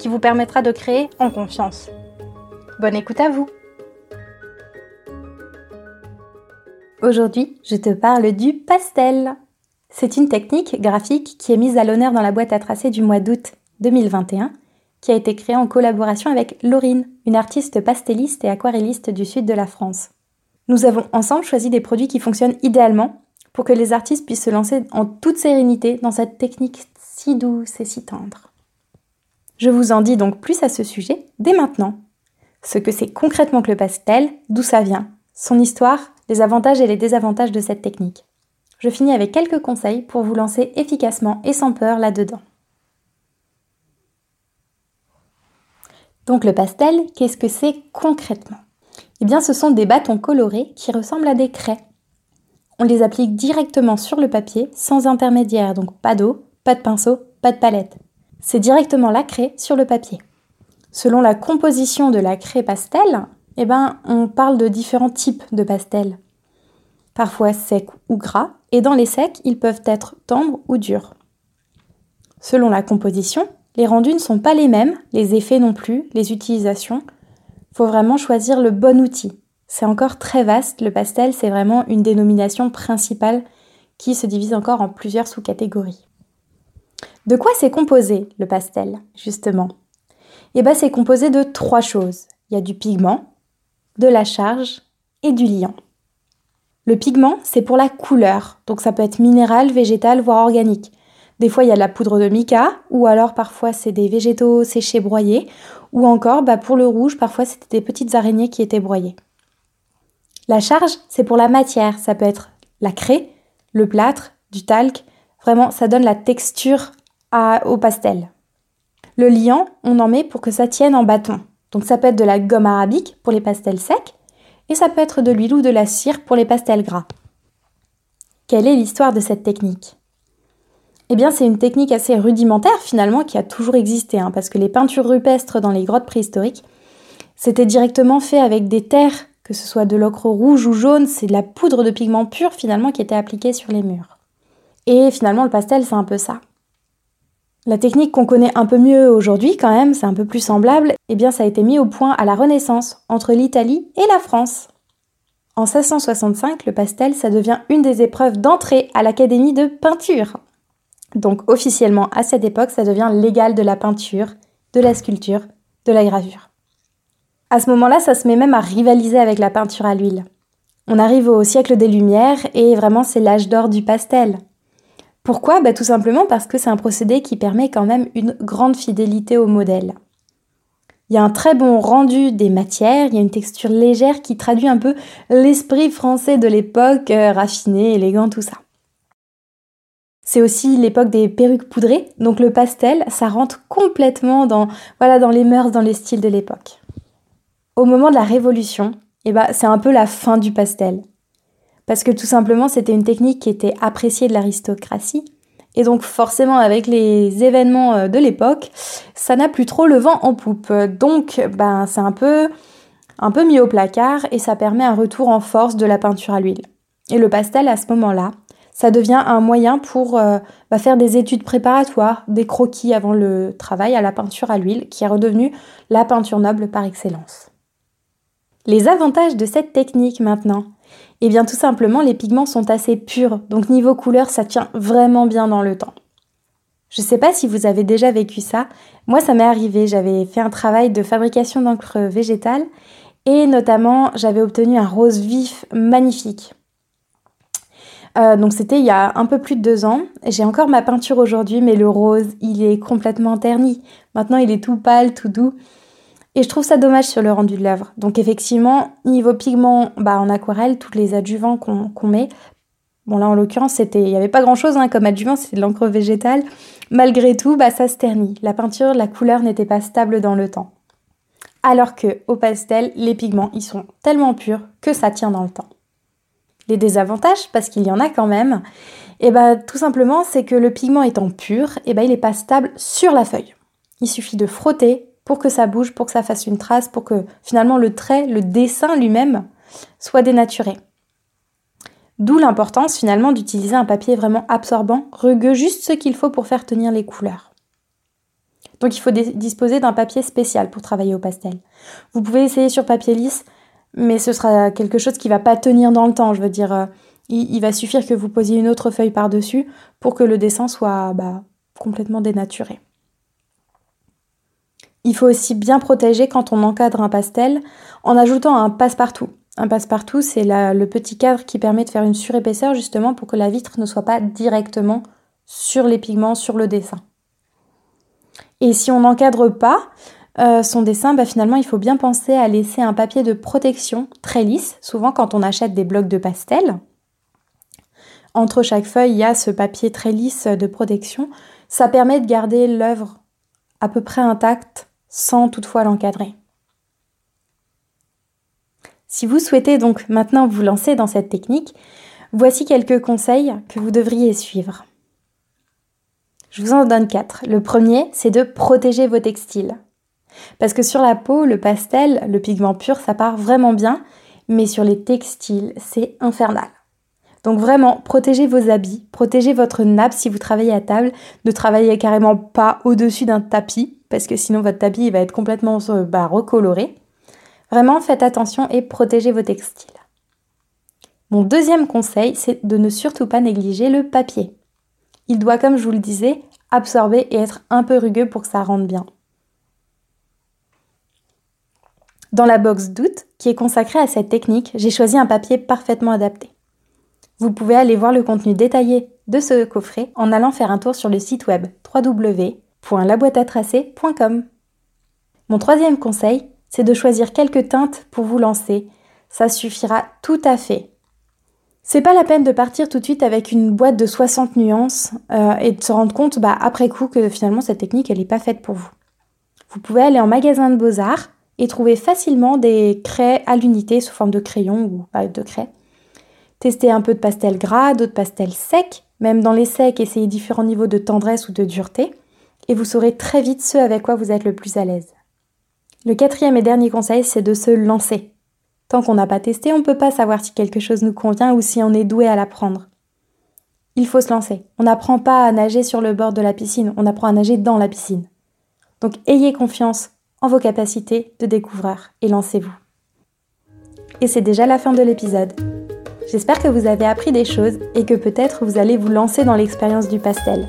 qui vous permettra de créer en confiance. Bonne écoute à vous Aujourd'hui, je te parle du pastel. C'est une technique graphique qui est mise à l'honneur dans la boîte à tracer du mois d'août 2021, qui a été créée en collaboration avec Laurine, une artiste pastelliste et aquarelliste du sud de la France. Nous avons ensemble choisi des produits qui fonctionnent idéalement pour que les artistes puissent se lancer en toute sérénité dans cette technique si douce et si tendre. Je vous en dis donc plus à ce sujet dès maintenant. Ce que c'est concrètement que le pastel, d'où ça vient, son histoire, les avantages et les désavantages de cette technique. Je finis avec quelques conseils pour vous lancer efficacement et sans peur là-dedans. Donc le pastel, qu'est-ce que c'est concrètement? Eh bien ce sont des bâtons colorés qui ressemblent à des craies on les applique directement sur le papier sans intermédiaire, donc pas d'eau, pas de pinceau, pas de palette. C'est directement la craie sur le papier. Selon la composition de la craie pastel, eh ben, on parle de différents types de pastels. Parfois secs ou gras, et dans les secs, ils peuvent être tendres ou durs. Selon la composition, les rendus ne sont pas les mêmes, les effets non plus, les utilisations. Il faut vraiment choisir le bon outil. C'est encore très vaste, le pastel, c'est vraiment une dénomination principale qui se divise encore en plusieurs sous-catégories. De quoi c'est composé le pastel, justement? Eh bien, c'est composé de trois choses. Il y a du pigment, de la charge et du liant. Le pigment, c'est pour la couleur, donc ça peut être minéral, végétal, voire organique. Des fois, il y a de la poudre de mica, ou alors parfois c'est des végétaux séchés broyés, ou encore bah, pour le rouge, parfois c'était des petites araignées qui étaient broyées. La charge, c'est pour la matière. Ça peut être la craie, le plâtre, du talc. Vraiment, ça donne la texture au pastel. Le liant, on en met pour que ça tienne en bâton. Donc ça peut être de la gomme arabique pour les pastels secs et ça peut être de l'huile ou de la cire pour les pastels gras. Quelle est l'histoire de cette technique? Eh bien, c'est une technique assez rudimentaire finalement qui a toujours existé, hein, parce que les peintures rupestres dans les grottes préhistoriques, c'était directement fait avec des terres que ce soit de l'ocre rouge ou jaune, c'est de la poudre de pigment pur finalement qui était appliquée sur les murs. Et finalement, le pastel, c'est un peu ça. La technique qu'on connaît un peu mieux aujourd'hui quand même, c'est un peu plus semblable, eh bien ça a été mis au point à la Renaissance, entre l'Italie et la France. En 1665, le pastel, ça devient une des épreuves d'entrée à l'Académie de peinture. Donc officiellement, à cette époque, ça devient l'égal de la peinture, de la sculpture, de la gravure. À ce moment-là, ça se met même à rivaliser avec la peinture à l'huile. On arrive au siècle des Lumières et vraiment c'est l'âge d'or du pastel. Pourquoi bah, Tout simplement parce que c'est un procédé qui permet quand même une grande fidélité au modèle. Il y a un très bon rendu des matières, il y a une texture légère qui traduit un peu l'esprit français de l'époque, euh, raffiné, élégant, tout ça. C'est aussi l'époque des perruques poudrées, donc le pastel, ça rentre complètement dans, voilà, dans les mœurs, dans les styles de l'époque. Au moment de la Révolution, eh ben, c'est un peu la fin du pastel. Parce que tout simplement, c'était une technique qui était appréciée de l'aristocratie. Et donc forcément, avec les événements euh, de l'époque, ça n'a plus trop le vent en poupe. Donc, ben, c'est un peu, un peu mis au placard et ça permet un retour en force de la peinture à l'huile. Et le pastel, à ce moment-là, ça devient un moyen pour euh, bah, faire des études préparatoires, des croquis avant le travail à la peinture à l'huile, qui est redevenue la peinture noble par excellence. Les avantages de cette technique maintenant Eh bien tout simplement les pigments sont assez purs, donc niveau couleur ça tient vraiment bien dans le temps. Je ne sais pas si vous avez déjà vécu ça, moi ça m'est arrivé, j'avais fait un travail de fabrication d'encre végétale et notamment j'avais obtenu un rose vif magnifique. Euh, donc c'était il y a un peu plus de deux ans. J'ai encore ma peinture aujourd'hui, mais le rose, il est complètement terni. Maintenant, il est tout pâle, tout doux. Et je trouve ça dommage sur le rendu de l'œuvre. Donc effectivement, niveau pigment, bah, en aquarelle, tous les adjuvants qu'on met, Bon là en l'occurrence c'était, il n'y avait pas grand chose hein, comme adjuvant, c'était de l'encre végétale. Malgré tout, bah, ça se ternit. La peinture, la couleur n'était pas stable dans le temps. Alors que au pastel, les pigments ils sont tellement purs que ça tient dans le temps. Les désavantages, parce qu'il y en a quand même, et eh bah, tout simplement c'est que le pigment étant pur, et eh bah, il n'est pas stable sur la feuille. Il suffit de frotter pour que ça bouge, pour que ça fasse une trace, pour que finalement le trait, le dessin lui-même soit dénaturé. D'où l'importance finalement d'utiliser un papier vraiment absorbant, rugueux, juste ce qu'il faut pour faire tenir les couleurs. Donc il faut disposer d'un papier spécial pour travailler au pastel. Vous pouvez essayer sur papier lisse, mais ce sera quelque chose qui va pas tenir dans le temps. Je veux dire, euh, il, va suffire que vous posiez une autre feuille par-dessus pour que le dessin soit bah, complètement dénaturé. Il faut aussi bien protéger quand on encadre un pastel en ajoutant un passe-partout. Un passe-partout, c'est le petit cadre qui permet de faire une surépaisseur justement pour que la vitre ne soit pas directement sur les pigments, sur le dessin. Et si on n'encadre pas euh, son dessin, bah, finalement il faut bien penser à laisser un papier de protection très lisse, souvent quand on achète des blocs de pastel. Entre chaque feuille, il y a ce papier très lisse de protection. Ça permet de garder l'œuvre à peu près intacte sans toutefois l'encadrer. Si vous souhaitez donc maintenant vous lancer dans cette technique, voici quelques conseils que vous devriez suivre. Je vous en donne quatre. Le premier, c'est de protéger vos textiles. Parce que sur la peau, le pastel, le pigment pur, ça part vraiment bien, mais sur les textiles, c'est infernal. Donc vraiment, protégez vos habits, protégez votre nappe si vous travaillez à table, ne travaillez carrément pas au-dessus d'un tapis, parce que sinon votre tapis va être complètement euh, bah, recoloré. Vraiment, faites attention et protégez vos textiles. Mon deuxième conseil, c'est de ne surtout pas négliger le papier. Il doit, comme je vous le disais, absorber et être un peu rugueux pour que ça rentre bien. Dans la box doute, qui est consacrée à cette technique, j'ai choisi un papier parfaitement adapté. Vous pouvez aller voir le contenu détaillé de ce coffret en allant faire un tour sur le site web www.laboîteatracer.com. Mon troisième conseil, c'est de choisir quelques teintes pour vous lancer. Ça suffira tout à fait. C'est pas la peine de partir tout de suite avec une boîte de 60 nuances euh, et de se rendre compte bah, après coup que finalement cette technique elle n'est pas faite pour vous. Vous pouvez aller en magasin de beaux-arts et trouver facilement des craies à l'unité sous forme de crayon ou pas de craie. Testez un peu de pastel gras, d'autres pastels secs. Même dans les secs, essayez différents niveaux de tendresse ou de dureté et vous saurez très vite ce avec quoi vous êtes le plus à l'aise. Le quatrième et dernier conseil, c'est de se lancer. Tant qu'on n'a pas testé, on ne peut pas savoir si quelque chose nous convient ou si on est doué à l'apprendre. Il faut se lancer. On n'apprend pas à nager sur le bord de la piscine, on apprend à nager dans la piscine. Donc ayez confiance en vos capacités de découvreur et lancez-vous. Et c'est déjà la fin de l'épisode. J'espère que vous avez appris des choses et que peut-être vous allez vous lancer dans l'expérience du pastel.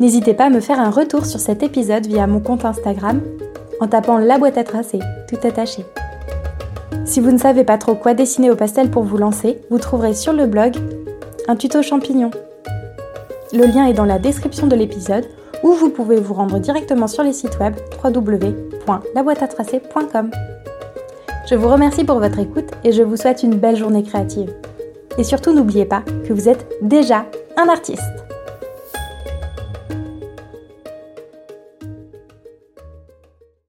N'hésitez pas à me faire un retour sur cet épisode via mon compte Instagram en tapant la boîte à tracer, tout attaché. Si vous ne savez pas trop quoi dessiner au pastel pour vous lancer, vous trouverez sur le blog un tuto champignon. Le lien est dans la description de l'épisode ou vous pouvez vous rendre directement sur les sites web www.laboîteatracer.com. Je vous remercie pour votre écoute et je vous souhaite une belle journée créative. Et surtout n'oubliez pas que vous êtes déjà un artiste.